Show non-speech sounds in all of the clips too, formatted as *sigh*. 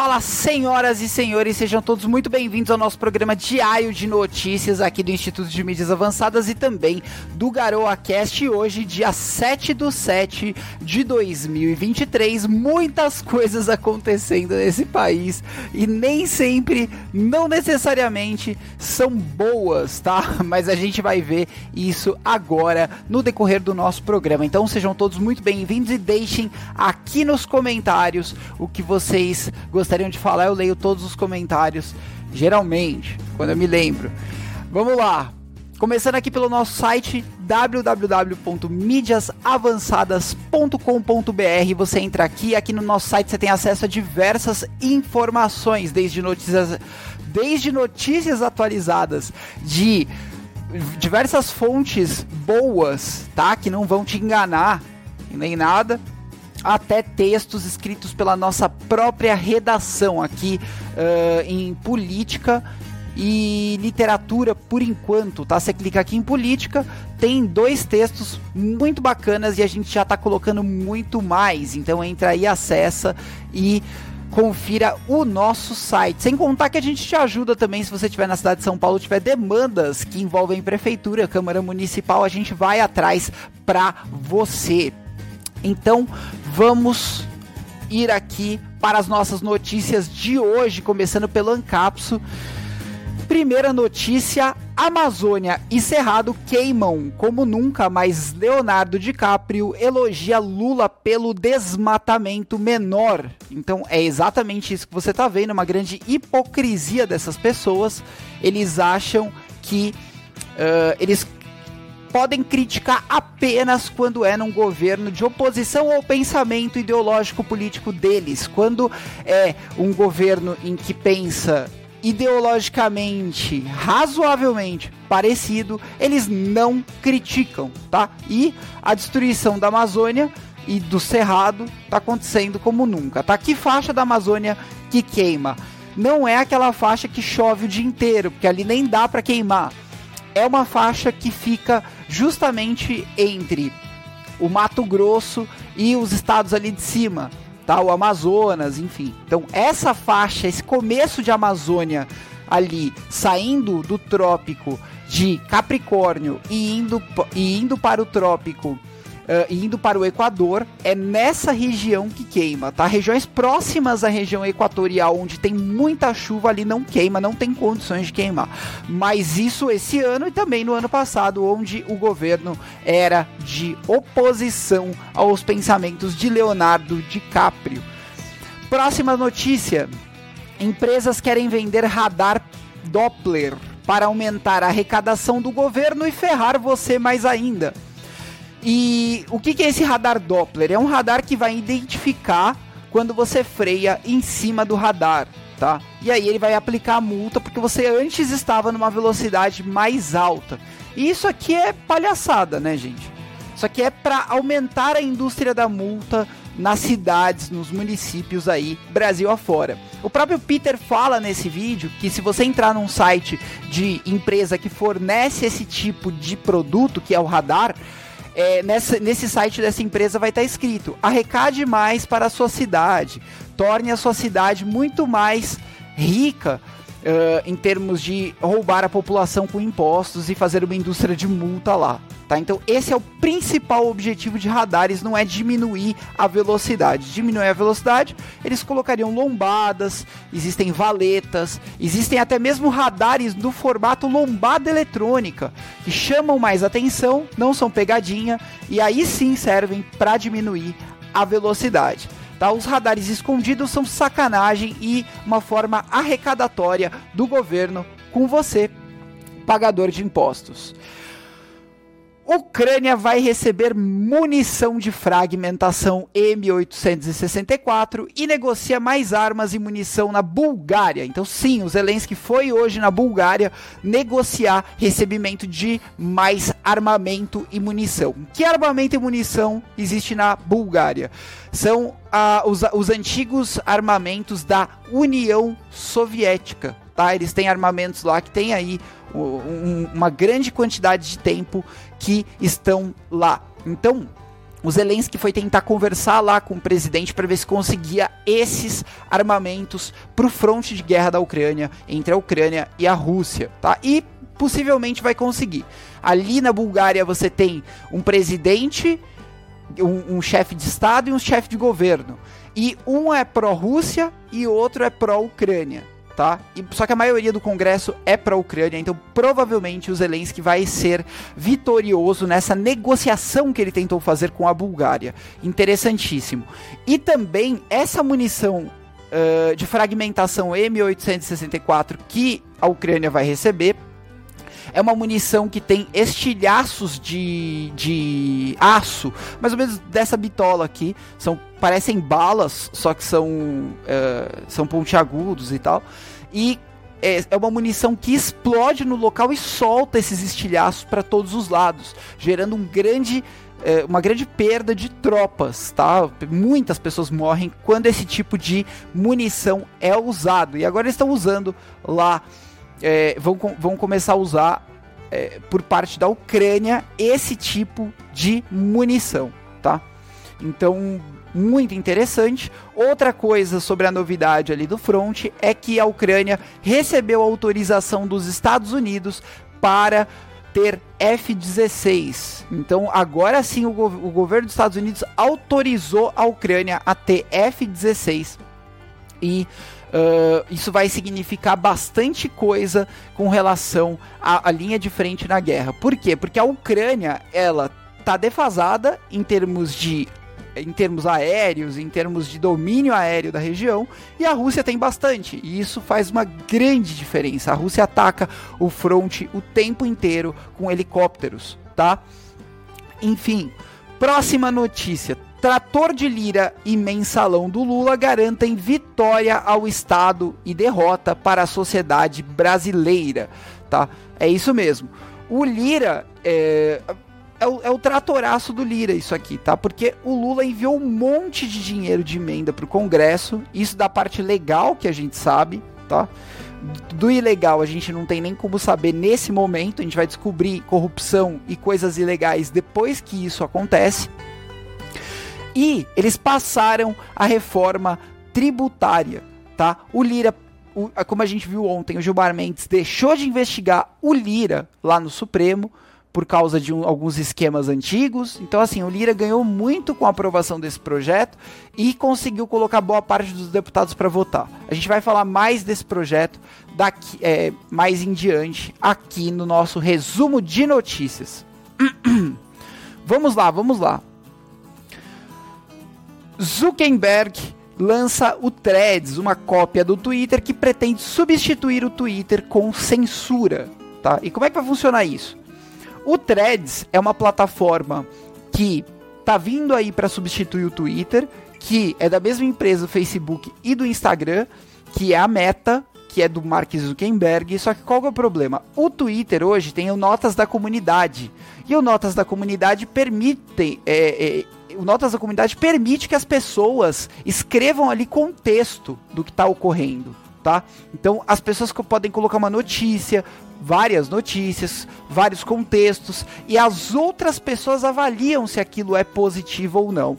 Fala, senhoras e senhores, sejam todos muito bem-vindos ao nosso programa diário de notícias aqui do Instituto de Mídias Avançadas e também do Garoa Cast. Hoje, dia 7 do 7 de 2023, muitas coisas acontecendo nesse país e nem sempre, não necessariamente, são boas, tá? *laughs* Mas a gente vai ver isso agora no decorrer do nosso programa. Então, sejam todos muito bem-vindos e deixem aqui nos comentários o que vocês gostariam de falar, eu leio todos os comentários, geralmente, quando eu me lembro. Vamos lá. Começando aqui pelo nosso site www.mídiasavançadas.com.br. Você entra aqui, aqui no nosso site você tem acesso a diversas informações, desde notícias, desde notícias atualizadas de diversas fontes boas, tá? Que não vão te enganar nem nada até textos escritos pela nossa própria redação aqui uh, em política e literatura por enquanto, tá? Você clica aqui em política, tem dois textos muito bacanas e a gente já tá colocando muito mais. Então entra aí, acessa e confira o nosso site. Sem contar que a gente te ajuda também se você estiver na cidade de São Paulo, tiver demandas que envolvem prefeitura, Câmara Municipal, a gente vai atrás para você. Então, vamos ir aqui para as nossas notícias de hoje, começando pelo Ancapso. Primeira notícia: Amazônia e Cerrado queimam como nunca, mas Leonardo DiCaprio elogia Lula pelo desmatamento menor. Então é exatamente isso que você está vendo, uma grande hipocrisia dessas pessoas. Eles acham que uh, eles podem criticar apenas quando é num governo de oposição ao pensamento ideológico político deles. Quando é um governo em que pensa ideologicamente, razoavelmente parecido, eles não criticam, tá? E a destruição da Amazônia e do Cerrado tá acontecendo como nunca, tá? Que faixa da Amazônia que queima? Não é aquela faixa que chove o dia inteiro, porque ali nem dá para queimar é uma faixa que fica justamente entre o Mato Grosso e os estados ali de cima, tá? O Amazonas, enfim. Então, essa faixa, esse começo de Amazônia ali, saindo do trópico de Capricórnio e indo, e indo para o trópico uh, indo para o Equador, é nessa região que queima, tá? Regiões próximas à região equatorial, onde tem muita chuva, ali não queima, não tem condições de queimar. Mas isso esse ano e também no ano passado, onde o governo era de oposição aos pensamentos de Leonardo DiCaprio. Próxima notícia: empresas querem vender radar Doppler para aumentar a arrecadação do governo e ferrar você mais ainda. E o que, que é esse radar Doppler? É um radar que vai identificar quando você freia em cima do radar, tá? E aí ele vai aplicar a multa porque você antes estava numa velocidade mais alta. E isso aqui é palhaçada, né, gente? Isso aqui é para aumentar a indústria da multa nas cidades, nos municípios aí, Brasil afora. O próprio Peter fala nesse vídeo que se você entrar num site de empresa que fornece esse tipo de produto, que é o radar, é, nessa, nesse site dessa empresa vai estar escrito: arrecade mais para a sua cidade, torne a sua cidade muito mais rica uh, em termos de roubar a população com impostos e fazer uma indústria de multa lá. Tá? Então, esse é o principal objetivo de radares, não é diminuir a velocidade. Diminuir a velocidade, eles colocariam lombadas, existem valetas, existem até mesmo radares do formato lombada eletrônica, que chamam mais atenção, não são pegadinha, e aí sim servem para diminuir a velocidade. Tá? Os radares escondidos são sacanagem e uma forma arrecadatória do governo com você, pagador de impostos. Ucrânia vai receber munição de fragmentação M864 e negocia mais armas e munição na Bulgária. Então, sim, o Zelensky foi hoje na Bulgária negociar recebimento de mais armamento e munição. Que armamento e munição existe na Bulgária? São ah, os, os antigos armamentos da União Soviética. Tá? Eles têm armamentos lá que tem aí um, uma grande quantidade de tempo que estão lá. Então, o Zelensky foi tentar conversar lá com o presidente para ver se conseguia esses armamentos para o fronte de guerra da Ucrânia, entre a Ucrânia e a Rússia, tá? E possivelmente vai conseguir. Ali na Bulgária você tem um presidente, um, um chefe de Estado e um chefe de governo. E um é pró-Rússia e outro é pró-Ucrânia tá? E, só que a maioria do Congresso é para a Ucrânia, então provavelmente o Zelensky vai ser vitorioso nessa negociação que ele tentou fazer com a Bulgária. Interessantíssimo. E também essa munição uh, de fragmentação M864 que a Ucrânia vai receber é uma munição que tem estilhaços de, de aço, mais ou menos dessa bitola aqui. São parecem balas, só que são, uh, são pontiagudos e tal. E é, é uma munição que explode no local e solta esses estilhaços para todos os lados, gerando um grande é, uma grande perda de tropas, tá? Muitas pessoas morrem quando esse tipo de munição é usado. E agora estão usando lá, é, vão, vão começar a usar é, por parte da Ucrânia esse tipo de munição, tá? Então muito interessante. Outra coisa sobre a novidade ali do front é que a Ucrânia recebeu autorização dos Estados Unidos para ter F-16. Então, agora sim, o, o, governo dos Estados Unidos autorizou a Ucrânia a ter F-16. E uh, isso vai significar bastante coisa com relação à, à linha de frente na guerra. Por quê? Porque a Ucrânia, ela tá defasada em termos de em termos aéreos, em termos de domínio aéreo da região, e a Rússia tem bastante, e isso faz uma grande diferença. A Rússia ataca o fronte o tempo inteiro com helicópteros, tá? Enfim, próxima notícia. Trator de Lira e mensalão do Lula garantem vitória ao Estado e derrota para a sociedade brasileira, tá? É isso mesmo. O Lira, é, é o, é o tratoraço do Lira isso aqui, tá? Porque o Lula enviou um monte de dinheiro de emenda pro Congresso, isso da parte legal que a gente sabe, tá? Do ilegal a gente não tem nem como saber nesse momento, a gente vai descobrir corrupção e coisas ilegais depois que isso acontece. E eles passaram a reforma tributária, tá? O Lira o, como a gente viu ontem, o Gilmar Mendes deixou de investigar o Lira lá no Supremo, por causa de um, alguns esquemas antigos. Então, assim, o Lira ganhou muito com a aprovação desse projeto e conseguiu colocar boa parte dos deputados para votar. A gente vai falar mais desse projeto daqui, é, mais em diante aqui no nosso resumo de notícias. *clears throat* vamos lá, vamos lá. Zuckerberg lança o Threads, uma cópia do Twitter que pretende substituir o Twitter com censura. Tá? E como é que vai funcionar isso? O Threads é uma plataforma que tá vindo aí para substituir o Twitter, que é da mesma empresa do Facebook e do Instagram, que é a Meta, que é do Mark Zuckerberg. Só que qual é o problema? O Twitter hoje tem o Notas da Comunidade. E o Notas da Comunidade permite. É, é, o Notas da Comunidade permite que as pessoas escrevam ali contexto do que está ocorrendo. Tá? Então as pessoas podem colocar uma notícia, várias notícias, vários contextos e as outras pessoas avaliam se aquilo é positivo ou não.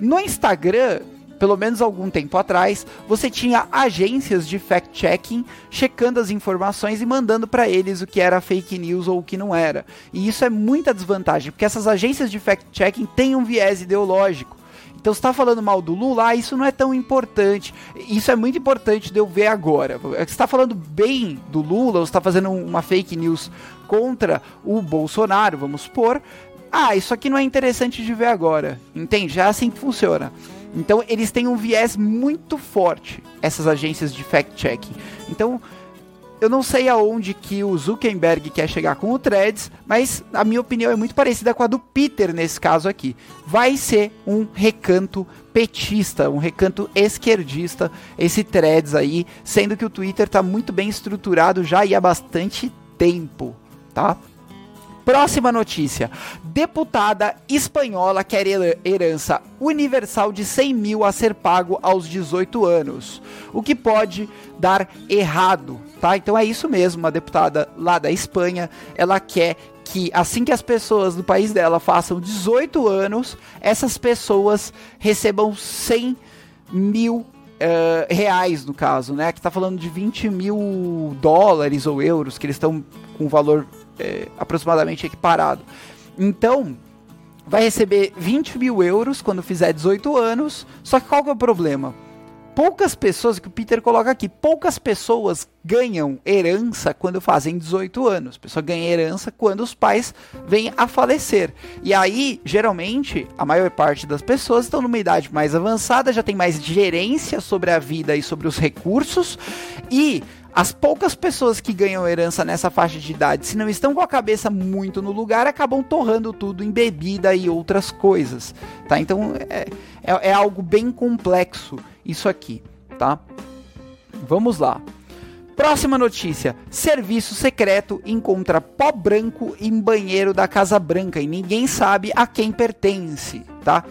No Instagram, pelo menos algum tempo atrás, você tinha agências de fact-checking checando as informações e mandando para eles o que era fake news ou o que não era. E isso é muita desvantagem, porque essas agências de fact-checking têm um viés ideológico. Então está falando mal do Lula, ah, isso não é tão importante. Isso é muito importante de eu ver agora. Você está falando bem do Lula, você está fazendo uma fake news contra o Bolsonaro, vamos supor. Ah, isso aqui não é interessante de ver agora. Entende? É assim que funciona. Então eles têm um viés muito forte, essas agências de fact-checking. Então eu não sei aonde que o Zuckerberg quer chegar com o Threads, mas a minha opinião é muito parecida com a do Peter nesse caso aqui. Vai ser um recanto petista, um recanto esquerdista, esse Threads aí, sendo que o Twitter está muito bem estruturado já e há bastante tempo, tá? Próxima notícia. Deputada espanhola quer herança universal de 100 mil a ser pago aos 18 anos. O que pode dar errado, tá? Então é isso mesmo, uma deputada lá da Espanha, ela quer que assim que as pessoas do país dela façam 18 anos, essas pessoas recebam 100 mil Uh, reais, no caso, né? Que tá falando de 20 mil dólares ou euros, que eles estão com um valor é, aproximadamente equiparado. Então, vai receber 20 mil euros quando fizer 18 anos. Só que qual que é o problema? Poucas pessoas, que o Peter coloca aqui, poucas pessoas ganham herança quando fazem 18 anos. A pessoa ganha herança quando os pais vêm a falecer. E aí, geralmente, a maior parte das pessoas estão numa idade mais avançada, já tem mais gerência sobre a vida e sobre os recursos. E as poucas pessoas que ganham herança nessa faixa de idade, se não estão com a cabeça muito no lugar, acabam torrando tudo em bebida e outras coisas, tá? Então é, é, é algo bem complexo isso aqui, tá? Vamos lá. Próxima notícia: Serviço secreto encontra pó branco em banheiro da Casa Branca e ninguém sabe a quem pertence, tá?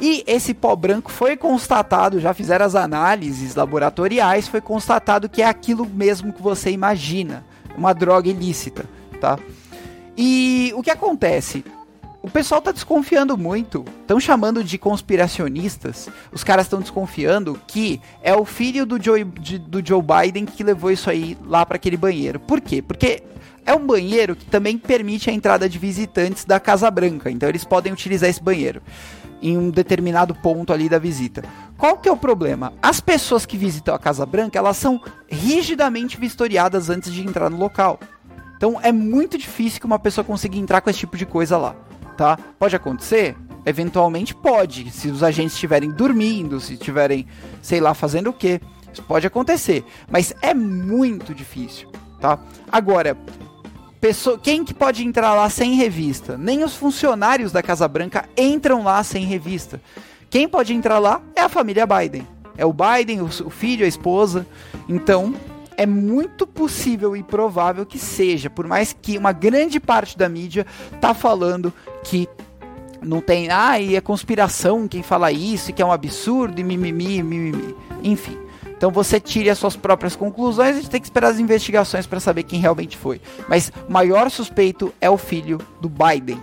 E esse pó branco foi constatado, já fizeram as análises laboratoriais, foi constatado que é aquilo mesmo que você imagina, uma droga ilícita, tá? E o que acontece? O pessoal tá desconfiando muito, estão chamando de conspiracionistas. Os caras estão desconfiando que é o filho do Joe, de, do Joe Biden que levou isso aí lá para aquele banheiro. Por quê? Porque é um banheiro que também permite a entrada de visitantes da Casa Branca, então eles podem utilizar esse banheiro em um determinado ponto ali da visita. Qual que é o problema? As pessoas que visitam a Casa Branca, elas são rigidamente vistoriadas antes de entrar no local. Então é muito difícil que uma pessoa consiga entrar com esse tipo de coisa lá, tá? Pode acontecer? Eventualmente pode, se os agentes estiverem dormindo, se estiverem, sei lá, fazendo o quê. Isso pode acontecer, mas é muito difícil, tá? Agora, Pessoa, quem que pode entrar lá sem revista? Nem os funcionários da Casa Branca entram lá sem revista. Quem pode entrar lá é a família Biden. É o Biden, o, filho, a esposa. Então, é muito possível e provável que seja, por mais que uma grande parte da mídia tá falando que não tem, ah, e é conspiração quem fala isso, que é um absurdo e mimimi, mimimi. Enfim. Então você tire as suas próprias conclusões, a gente tem que esperar as investigações para saber quem realmente foi. Mas o maior suspeito é o filho do Biden.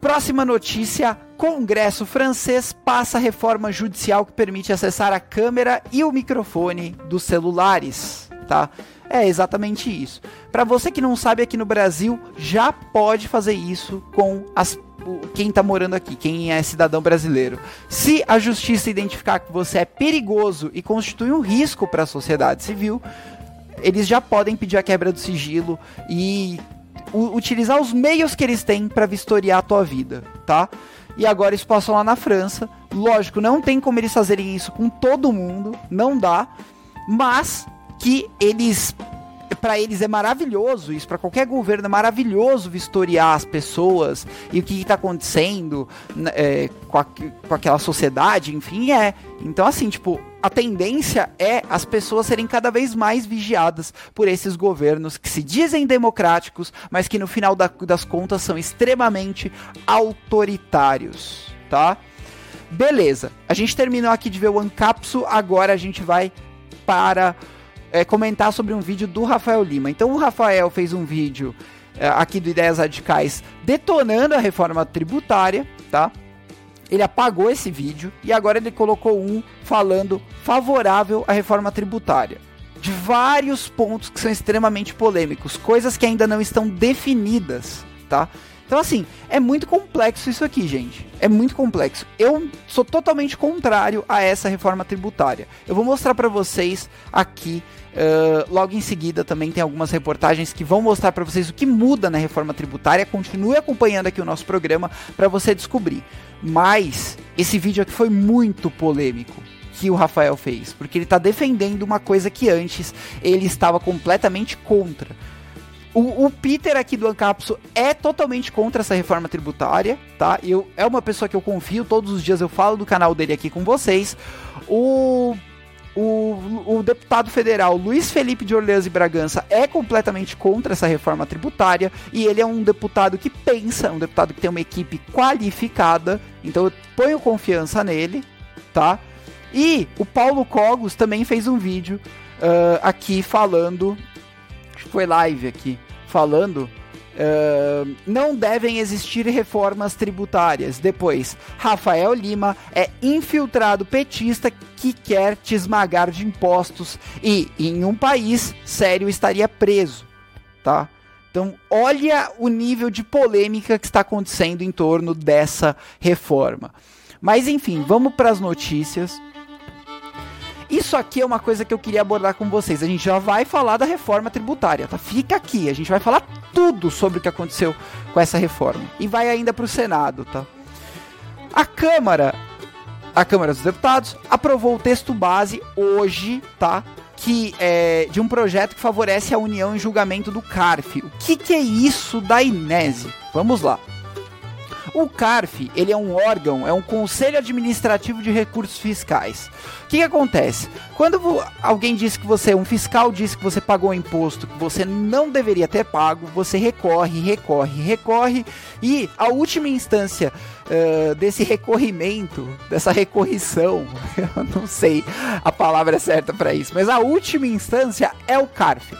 Próxima notícia: Congresso francês passa reforma judicial que permite acessar a câmera e o microfone dos celulares, tá? É exatamente isso. Para você que não sabe, aqui no Brasil já pode fazer isso com as quem está morando aqui, quem é cidadão brasileiro. Se a justiça identificar que você é perigoso e constitui um risco para a sociedade civil, eles já podem pedir a quebra do sigilo e utilizar os meios que eles têm para vistoriar a tua vida, tá? E agora isso passou lá na França. Lógico, não tem como eles fazerem isso com todo mundo, não dá, mas que eles para eles é maravilhoso, isso para qualquer governo é maravilhoso vistoriar as pessoas e o que está acontecendo né, é, com, a, com aquela sociedade, enfim, é. Então, assim, tipo, a tendência é as pessoas serem cada vez mais vigiadas por esses governos que se dizem democráticos, mas que no final da, das contas são extremamente autoritários, tá? Beleza, a gente terminou aqui de ver o Ancapsu, agora a gente vai para é, comentar sobre um vídeo do Rafael Lima. Então o Rafael fez um vídeo é, aqui do Ideias Radicais detonando a reforma tributária, tá? Ele apagou esse vídeo e agora ele colocou um falando favorável à reforma tributária. De vários pontos que são extremamente polêmicos, coisas que ainda não estão definidas, tá? Então, assim, é muito complexo isso aqui, gente. É muito complexo. Eu sou totalmente contrário a essa reforma tributária. Eu vou mostrar para vocês aqui. Uh, logo em seguida também tem algumas reportagens que vão mostrar para vocês o que muda na reforma tributária. Continue acompanhando aqui o nosso programa para você descobrir. Mas esse vídeo aqui foi muito polêmico que o Rafael fez, porque ele está defendendo uma coisa que antes ele estava completamente contra. O, o, Peter aqui do Ancapso é totalmente contra essa reforma tributária, tá? Eu, é uma pessoa que eu confio, todos os dias eu falo do canal dele aqui com vocês. O o, o, deputado federal Luiz Felipe de Orleans e Bragança é completamente contra essa reforma tributária e ele é um deputado que pensa, um deputado que tem uma equipe qualificada, então eu ponho confiança nele, tá? E o Paulo Cogos também fez um vídeo uh, aqui falando, acho que foi live aqui, falando Uh, não devem existir reformas tributárias. Depois, Rafael Lima é infiltrado petista que quer te esmagar de impostos e, em um país sério, estaria preso. Tá? Então, olha o nível de polêmica que está acontecendo em torno dessa reforma. Mas, enfim, vamos para as notícias. Isso aqui é uma coisa que eu queria abordar com vocês. A gente já vai falar da reforma tributária, tá? Fica aqui, a gente vai falar tudo sobre o que aconteceu com essa reforma. E vai ainda para o Senado, tá? A Câmara, a Câmara dos Deputados, aprovou o texto base hoje, tá? Que é de um projeto que favorece a união em julgamento do CARF. O que, que é isso da Inese? Vamos lá. O CARF, ele é um órgão, é um conselho administrativo de recursos fiscais. O que, que acontece? Quando alguém diz que você, um fiscal diz que você pagou um imposto que você não deveria ter pago, você recorre, recorre, recorre e a última instância uh, desse recorrimento, dessa recorrição, *laughs* eu não sei a palavra certa para isso, mas a última instância é o CARF.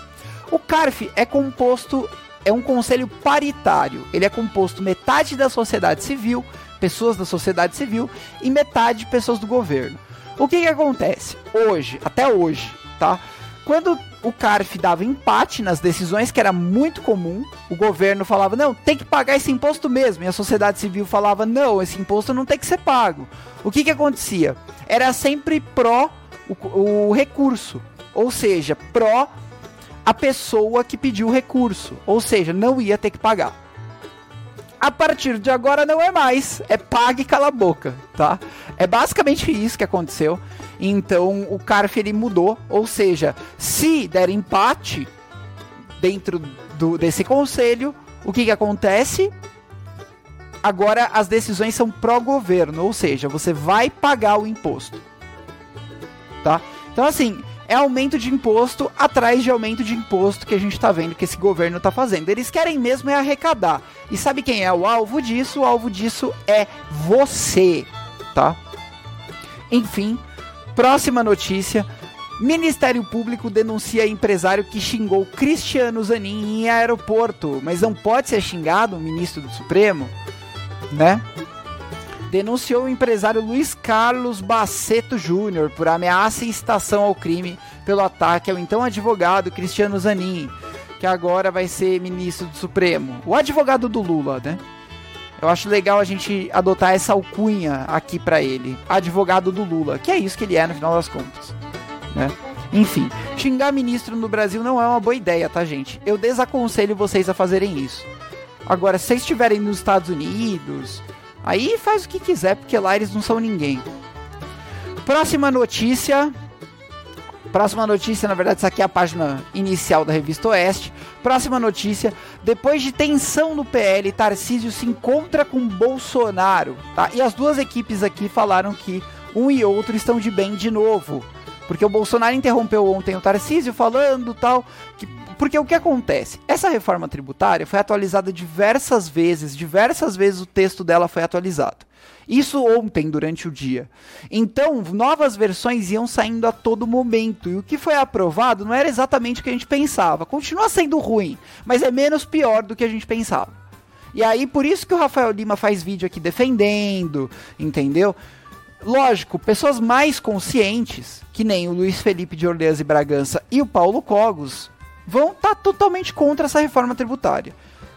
O CARF é composto é um conselho paritário. Ele é composto metade da sociedade civil, pessoas da sociedade civil, e metade pessoas do governo. O que, que acontece? Hoje, até hoje, tá? Quando o CARF dava empate nas decisões, que era muito comum, o governo falava, não, tem que pagar esse imposto mesmo, e a sociedade civil falava, não, esse imposto não tem que ser pago. O que, que acontecia? Era sempre pró o, o recurso, ou seja, pró a pessoa que pediu o recurso, ou seja, não ia ter que pagar. A partir de agora não é mais, é pague e cala a boca, tá? É basicamente isso que aconteceu. Então o CARF ele mudou, ou seja, se der empate dentro do, desse conselho, o que, que acontece? Agora as decisões são pró-governo, ou seja, você vai pagar o imposto. Tá? Então assim, é aumento de imposto atrás de aumento de imposto que a gente está vendo que esse governo está fazendo. Eles querem mesmo é arrecadar. E sabe quem é o alvo disso? O alvo disso é você, tá? Enfim, próxima notícia. Ministério Público denuncia empresário que xingou Cristiano Zanin em aeroporto, mas não pode ser xingado o ministro do Supremo, né? Denunciou o empresário Luiz Carlos Baceto Júnior por ameaça e incitação ao crime pelo ataque ao então advogado Cristiano Zanin, que agora vai ser ministro do Supremo. O advogado do Lula, né? Eu acho legal a gente adotar essa alcunha aqui para ele, advogado do Lula, que é isso que ele é no final das contas, né? Enfim, xingar ministro no Brasil não é uma boa ideia, tá, gente? Eu desaconselho vocês a fazerem isso. Agora, se vocês estiverem nos Estados Unidos, Aí faz o que quiser, porque lá eles não são ninguém. Próxima notícia. Próxima notícia, na verdade, essa aqui é a página inicial da revista Oeste. Próxima notícia: depois de tensão no PL, Tarcísio se encontra com Bolsonaro. Tá? E as duas equipes aqui falaram que um e outro estão de bem de novo. Porque o Bolsonaro interrompeu ontem o Tarcísio falando tal, que porque o que acontece? Essa reforma tributária foi atualizada diversas vezes, diversas vezes o texto dela foi atualizado. Isso ontem, durante o dia. Então, novas versões iam saindo a todo momento. E o que foi aprovado não era exatamente o que a gente pensava. Continua sendo ruim, mas é menos pior do que a gente pensava. E aí, por isso que o Rafael Lima faz vídeo aqui defendendo, entendeu? Lógico, pessoas mais conscientes, que nem o Luiz Felipe de Orleans e Bragança e o Paulo Cogos, vão estar tá totalmente contra essa reforma tributária.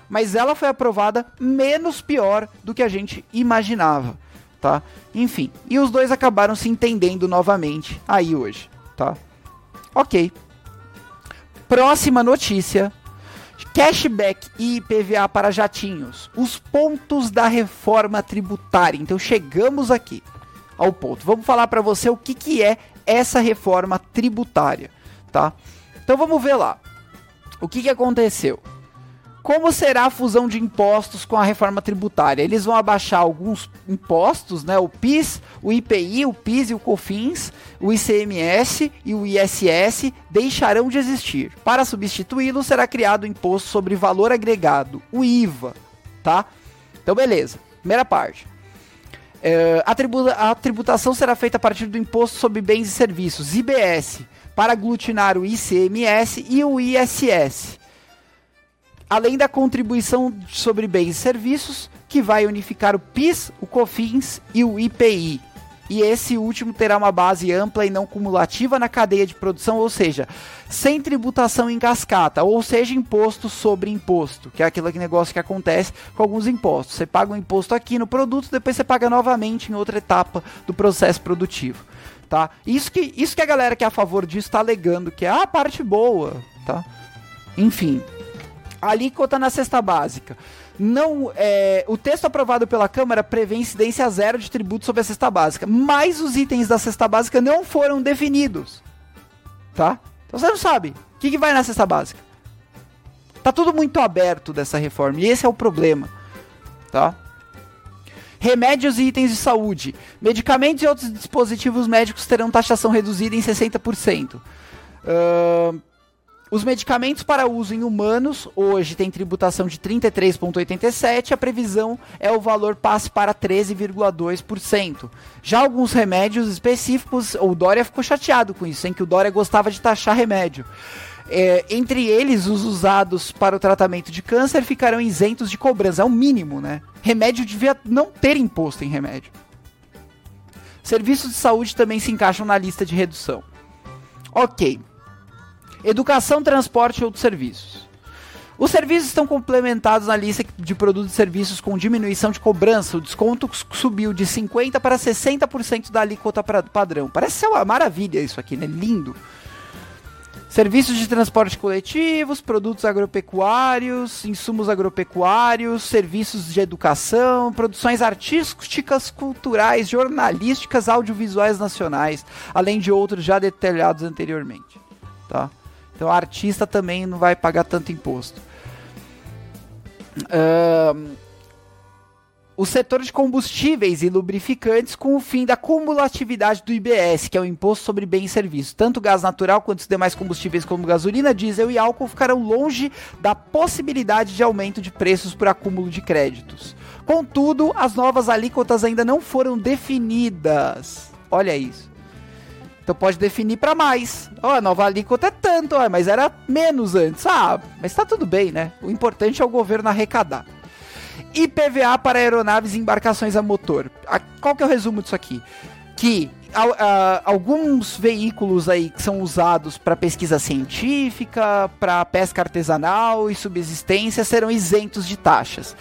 Mas ela foi aprovada menos pior do que a gente imaginava, tá? Enfim, e os dois acabaram se entendendo novamente aí hoje, tá? Ok. Próxima notícia. Cashback e IPVA para jatinhos. Os pontos da reforma tributária. Então chegamos aqui ao ponto. Vamos falar para você o que, que é essa reforma tributária, tá? Então vamos ver lá. O que, que aconteceu? Como será a fusão de impostos com a reforma tributária? Eles vão abaixar alguns impostos, né? O PIS, o IPI, o PIS e o COFINS, o ICMS e o ISS deixarão de existir. Para substituí-lo, será criado o imposto sobre valor agregado, o IVA, tá? Então, beleza. Primeira parte. É, a, tributa a tributação será feita a partir do Imposto sobre Bens e Serviços, IBS, para aglutinar o ICMS e o ISS além da contribuição sobre bens e serviços, que vai unificar o PIS, o COFINS e o IPI. E esse último terá uma base ampla e não cumulativa na cadeia de produção, ou seja, sem tributação em cascata, ou seja, imposto sobre imposto, que é aquele negócio que acontece com alguns impostos. Você paga um imposto aqui no produto, depois você paga novamente em outra etapa do processo produtivo. Tá? Isso que, isso que a galera que é a favor disso está alegando que é a parte boa. Tá? Enfim, alíquota na cesta básica. Não, é, o texto aprovado pela Câmara prevê incidência zero de tributo sobre a cesta básica, mas os itens da cesta básica não foram definidos. Tá? Então você não sabe o que, que vai na cesta básica. Tá tudo muito aberto dessa reforma e esse é o problema. Tá? Remédios e itens de saúde. Medicamentos e outros dispositivos médicos terão taxação reduzida em 60%. Uh, os medicamentos para uso em humanos hoje têm tributação de 33,87, a previsão é o valor passe para 13,2%. Já alguns remédios específicos, o Dória ficou chateado com isso, em que o Dória gostava de taxar remédio. É, entre eles, os usados para o tratamento de câncer ficarão isentos de cobrança, é o mínimo, né? Remédio devia não ter imposto em remédio. Serviços de saúde também se encaixam na lista de redução. Ok. Educação, transporte e outros serviços. Os serviços estão complementados na lista de produtos e serviços com diminuição de cobrança. O desconto subiu de 50% para 60% da alíquota padrão. Parece ser uma maravilha isso aqui, né? Lindo. Serviços de transporte coletivos, produtos agropecuários, insumos agropecuários, serviços de educação, produções artísticas, culturais, jornalísticas, audiovisuais nacionais, além de outros já detalhados anteriormente. Tá? Então, artista também não vai pagar tanto imposto. Uh, o setor de combustíveis e lubrificantes com o fim da cumulatividade do IBS, que é o Imposto sobre Bens e Serviços. Tanto gás natural quanto os demais combustíveis como gasolina, diesel e álcool ficarão longe da possibilidade de aumento de preços por acúmulo de créditos. Contudo, as novas alíquotas ainda não foram definidas. Olha isso. Então pode definir para mais. Ó, oh, a nova alíquota é tanto, ó, mas era menos antes. Ah, mas tá tudo bem, né? O importante é o governo arrecadar. IPVA para aeronaves e embarcações a motor. A, qual que é o resumo disso aqui? Que a, a, alguns veículos aí que são usados para pesquisa científica, para pesca artesanal e subsistência serão isentos de taxas.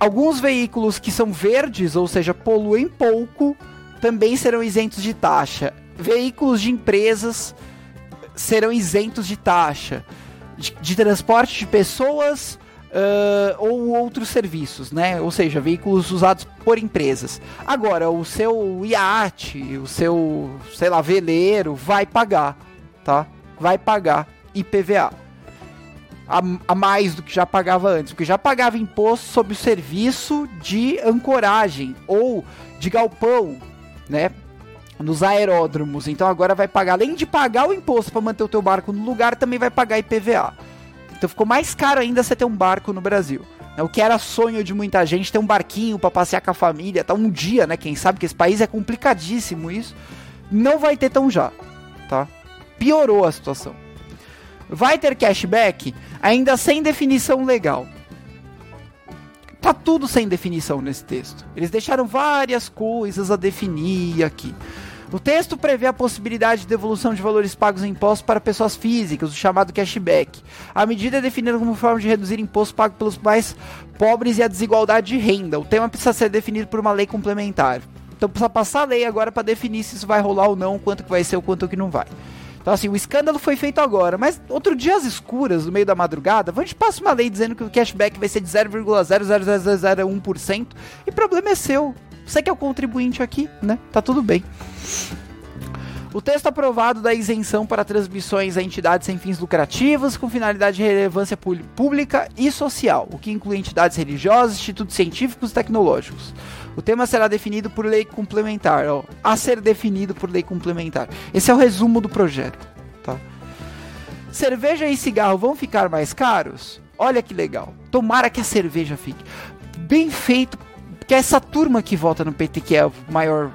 Alguns veículos que são verdes, ou seja, poluem pouco, também serão isentos de taxa veículos de empresas serão isentos de taxa de, de transporte de pessoas uh, ou outros serviços, né? Ou seja, veículos usados por empresas. Agora, o seu iate, o seu, sei lá, veleiro vai pagar, tá? Vai pagar IPVA. A, a, mais do que já pagava antes, porque já pagava imposto sobre o serviço de ancoragem ou de galpão, né? nos aeródromos. Então agora vai pagar, além de pagar o imposto para manter o teu barco no lugar, também vai pagar IPVA. Então ficou mais caro ainda você ter um barco no Brasil. O que era sonho de muita gente ter um barquinho para passear com a família, tá um dia, né? Quem sabe que esse país é complicadíssimo isso. Não vai ter tão já, tá? Piorou a situação. Vai ter cashback ainda sem definição legal. Tá tudo sem definição nesse texto. Eles deixaram várias coisas a definir aqui. O texto prevê a possibilidade de devolução de valores pagos em impostos para pessoas físicas, o chamado cashback. A medida é definida como forma de reduzir imposto pago pelos mais pobres e a desigualdade de renda. O tema precisa ser definido por uma lei complementar. Então precisa passar a lei agora para definir se isso vai rolar ou não, quanto que vai ser ou quanto que não vai. Então, assim, o escândalo foi feito agora, mas outro dia às escuras, no meio da madrugada, a gente passa uma lei dizendo que o cashback vai ser de 0,00001% e o problema é seu. Você que é o contribuinte aqui, né? Tá tudo bem. O texto aprovado dá isenção para transmissões a entidades sem fins lucrativos com finalidade de relevância pública e social, o que inclui entidades religiosas, institutos científicos e tecnológicos. O tema será definido por lei complementar, ó, a ser definido por lei complementar. Esse é o resumo do projeto, tá? Cerveja e cigarro vão ficar mais caros? Olha que legal. Tomara que a cerveja fique bem feito, que é essa turma que vota no PT que é o maior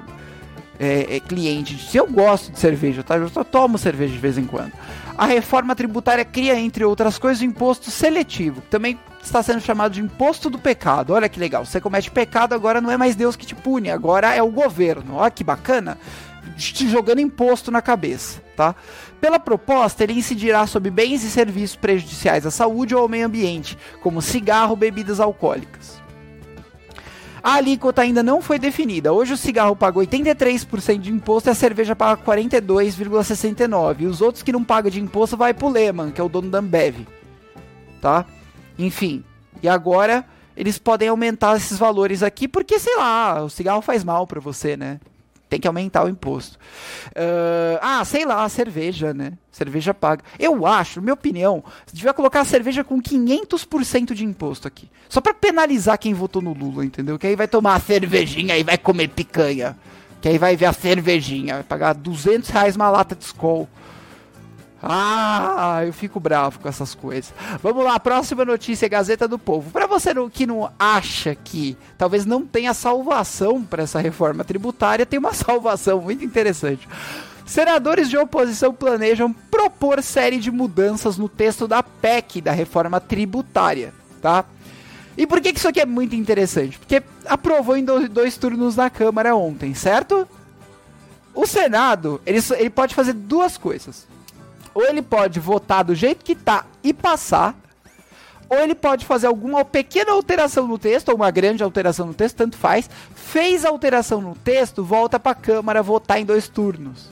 é, é, cliente. Eu gosto de cerveja, tá? Eu só tomo cerveja de vez em quando. A reforma tributária cria, entre outras coisas, o imposto seletivo, que também está sendo chamado de imposto do pecado. Olha que legal. Você comete pecado, agora não é mais Deus que te pune, agora é o governo. Olha que bacana. Te jogando imposto na cabeça, tá? Pela proposta, ele incidirá sobre bens e serviços prejudiciais à saúde ou ao meio ambiente, como cigarro, bebidas alcoólicas. A alíquota ainda não foi definida. Hoje o cigarro paga 83% de imposto e a cerveja paga 42,69%. E os outros que não pagam de imposto vai pro Lehman, que é o dono da Ambev. Tá? Enfim. E agora eles podem aumentar esses valores aqui porque, sei lá, o cigarro faz mal para você, né? Tem que aumentar o imposto. Uh, ah, sei lá, a cerveja, né? Cerveja paga. Eu acho, minha opinião, você devia colocar a cerveja com 500% de imposto aqui. Só para penalizar quem votou no Lula, entendeu? Que aí vai tomar a cervejinha e vai comer picanha. Que aí vai ver a cervejinha, vai pagar 200 reais uma lata de Skol. Ah, eu fico bravo com essas coisas. Vamos lá, próxima notícia, Gazeta do Povo. Para você que não acha que talvez não tenha salvação para essa reforma tributária, tem uma *laughs* salvação muito interessante. Senadores de oposição planejam propor série de mudanças no texto da PEC da reforma tributária, tá? E por que, isso aqui é muito interessante? Porque aprovou em dois, dois turnos na Câmara ontem, certo? O Senado, ele, ele pode fazer duas coisas ou ele pode votar do jeito que tá e passar, ou ele pode fazer alguma pequena alteração no texto, ou uma grande alteração no texto, tanto faz. Fez alteração no texto, volta para a Câmara votar em dois turnos.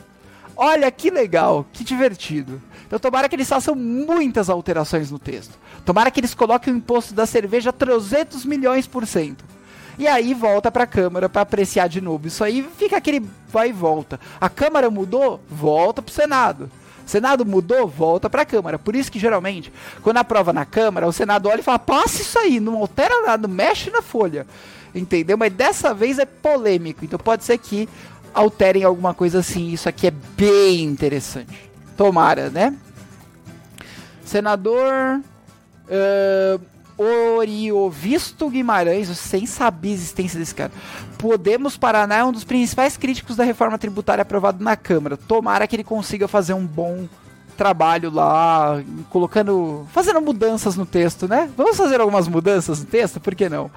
Olha que legal, que divertido. Então tomara que eles façam muitas alterações no texto. Tomara que eles coloquem o imposto da cerveja a 300 milhões por cento. E aí volta para a Câmara para apreciar de novo. Isso aí fica aquele vai e volta. A Câmara mudou, volta para o Senado. Senado mudou, volta para a Câmara. Por isso que geralmente, quando aprova na Câmara, o Senado olha e fala: passa isso aí, não altera nada, mexe na folha. Entendeu? Mas dessa vez é polêmico. Então pode ser que alterem alguma coisa assim. Isso aqui é bem interessante. Tomara, né? Senador. Uh, Oriovisto Guimarães, sem saber a existência desse cara. Podemos Paraná é um dos principais críticos da reforma tributária aprovada na Câmara. Tomara que ele consiga fazer um bom trabalho lá, colocando, fazendo mudanças no texto, né? Vamos fazer algumas mudanças no texto, por que não?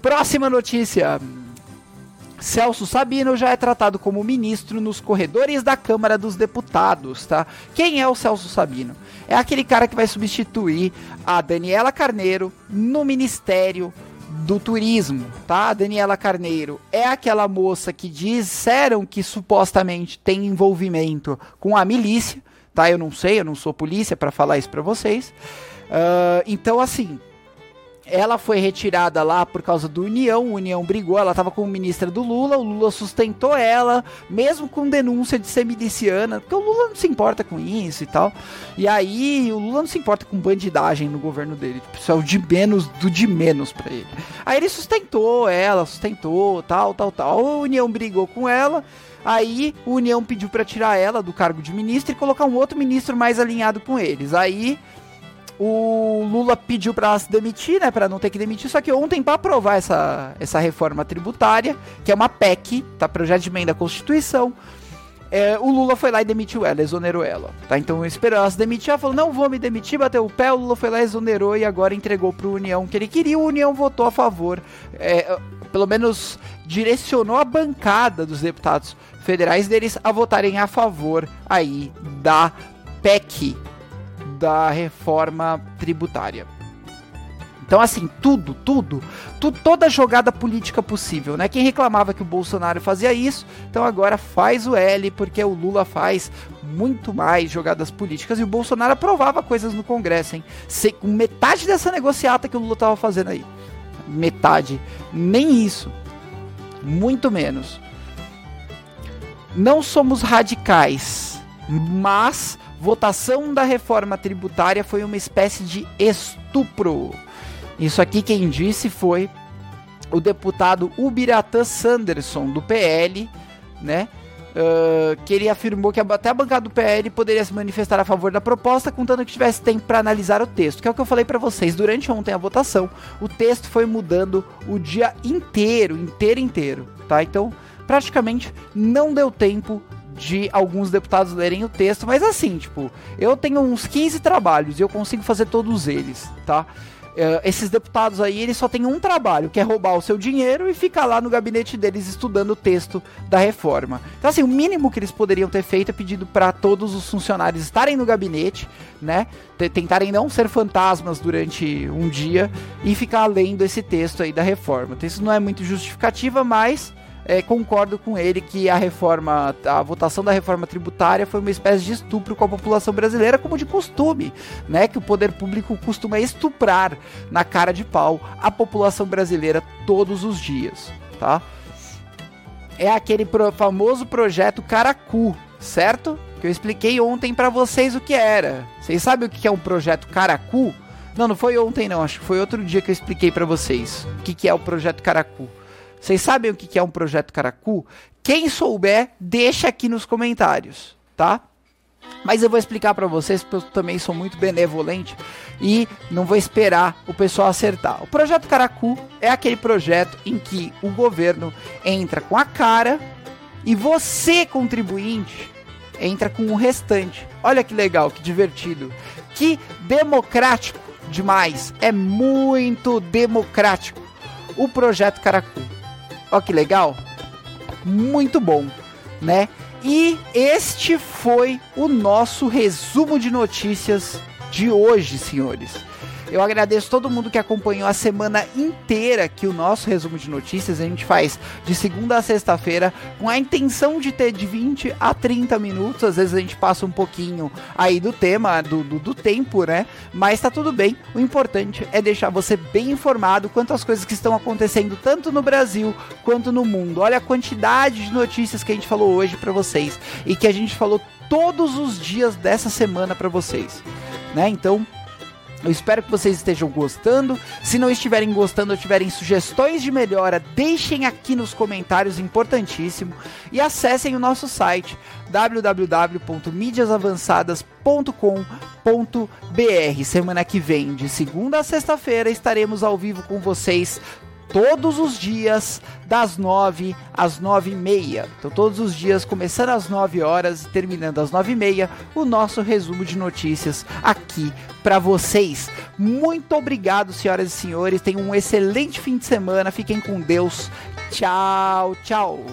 Próxima notícia. Celso Sabino já é tratado como ministro nos corredores da Câmara dos Deputados, tá? Quem é o Celso Sabino? É aquele cara que vai substituir a Daniela Carneiro no Ministério do Turismo, tá? Daniela Carneiro é aquela moça que disseram que supostamente tem envolvimento com a milícia, tá? Eu não sei, eu não sou polícia para falar isso para vocês. Uh, então, assim, ela foi retirada lá por causa do União, o União brigou, ela estava como ministra do Lula, o Lula sustentou ela, mesmo com denúncia de ser miliciana, porque o Lula não se importa com isso e tal. E aí o Lula não se importa com bandidagem no governo dele, tipo, isso é o de menos do de menos para ele. Aí ele sustentou ela, sustentou, tal, tal, tal. A União brigou com ela. Aí o União pediu para tirar ela do cargo de ministro e colocar um outro ministro mais alinhado com eles. Aí o Lula pediu para se demitir, né, para não ter que demitir, só que ontem para aprovar essa, essa reforma tributária, que é uma PEC, tá, projeto de emenda à Constituição, é, o Lula foi lá e demitiu ela, exonerou ela, tá? Então esperou ela se demitir, ela falou, não vou me demitir, bateu o pé, o Lula foi lá, exonerou e agora entregou pro União que ele queria, o União votou a favor, é, pelo menos direcionou a bancada dos deputados federais deles a votarem a favor aí da PEC, da reforma tributária. Então, assim, tudo, tudo, toda jogada política possível, né? Quem reclamava que o Bolsonaro fazia isso, então agora faz o L, porque o Lula faz muito mais jogadas políticas e o Bolsonaro aprovava coisas no Congresso, hein? Se, metade dessa negociata que o Lula tava fazendo aí. Metade. Nem isso. Muito menos. não somos radicais, mas votação da reforma tributária foi uma espécie de estupro. Isso aqui quem disse foi o deputado Ubiratã Sanderson, do PL, né? Uh, que ele afirmou que até a bancada do PL poderia se manifestar a favor da proposta, contando que tivesse tempo para analisar o texto, que é o que eu falei para vocês. Durante ontem a votação, o texto foi mudando o dia inteiro, inteiro, inteiro, tá? Então, praticamente não deu tempo de alguns deputados lerem o texto, mas assim, tipo, eu tenho uns 15 trabalhos e eu consigo fazer todos eles, tá? Uh, esses deputados aí, eles só têm um trabalho, que é roubar o seu dinheiro e ficar lá no gabinete deles estudando o texto da reforma. Então, assim, o mínimo que eles poderiam ter feito é pedido para todos os funcionários estarem no gabinete, né? Tentarem não ser fantasmas durante um dia e ficar lendo esse texto aí da reforma. Então, isso não é muito justificativa, mas é, concordo com ele que a reforma, a votação da reforma tributária foi uma espécie de estupro com a população brasileira, como de costume, né? Que o poder público costuma estuprar na cara de pau a população brasileira todos os dias, tá? É aquele pro, famoso projeto Caracu, certo? Que eu expliquei ontem para vocês o que era. Vocês sabem o que é um projeto Caracu? Não, não foi ontem não, acho que foi outro dia que eu expliquei para vocês o que, que é o projeto Caracu. Vocês sabem o que é um projeto Caracu? Quem souber, deixa aqui nos comentários, tá? Mas eu vou explicar para vocês, porque eu também sou muito benevolente e não vou esperar o pessoal acertar. O projeto Caracu é aquele projeto em que o governo entra com a cara e você, contribuinte, entra com o restante. Olha que legal, que divertido, que democrático demais. É muito democrático o projeto Caracu. Olha que legal. Muito bom, né? E este foi o nosso resumo de notícias de hoje, senhores. Eu agradeço todo mundo que acompanhou a semana inteira que o nosso resumo de notícias a gente faz de segunda a sexta-feira com a intenção de ter de 20 a 30 minutos. Às vezes a gente passa um pouquinho aí do tema, do, do, do tempo, né? Mas tá tudo bem. O importante é deixar você bem informado quanto às coisas que estão acontecendo tanto no Brasil quanto no mundo. Olha a quantidade de notícias que a gente falou hoje para vocês e que a gente falou todos os dias dessa semana para vocês, né? Então, eu espero que vocês estejam gostando. Se não estiverem gostando ou tiverem sugestões de melhora, deixem aqui nos comentários, importantíssimo. E acessem o nosso site www.mídiasavançadas.com.br. Semana que vem, de segunda a sexta-feira, estaremos ao vivo com vocês todos os dias, das 9 às 9 e meia. Então, todos os dias, começando às 9 horas e terminando às 9 e meia, o nosso resumo de notícias aqui para vocês. Muito obrigado, senhoras e senhores. Tenham um excelente fim de semana. Fiquem com Deus. Tchau, tchau.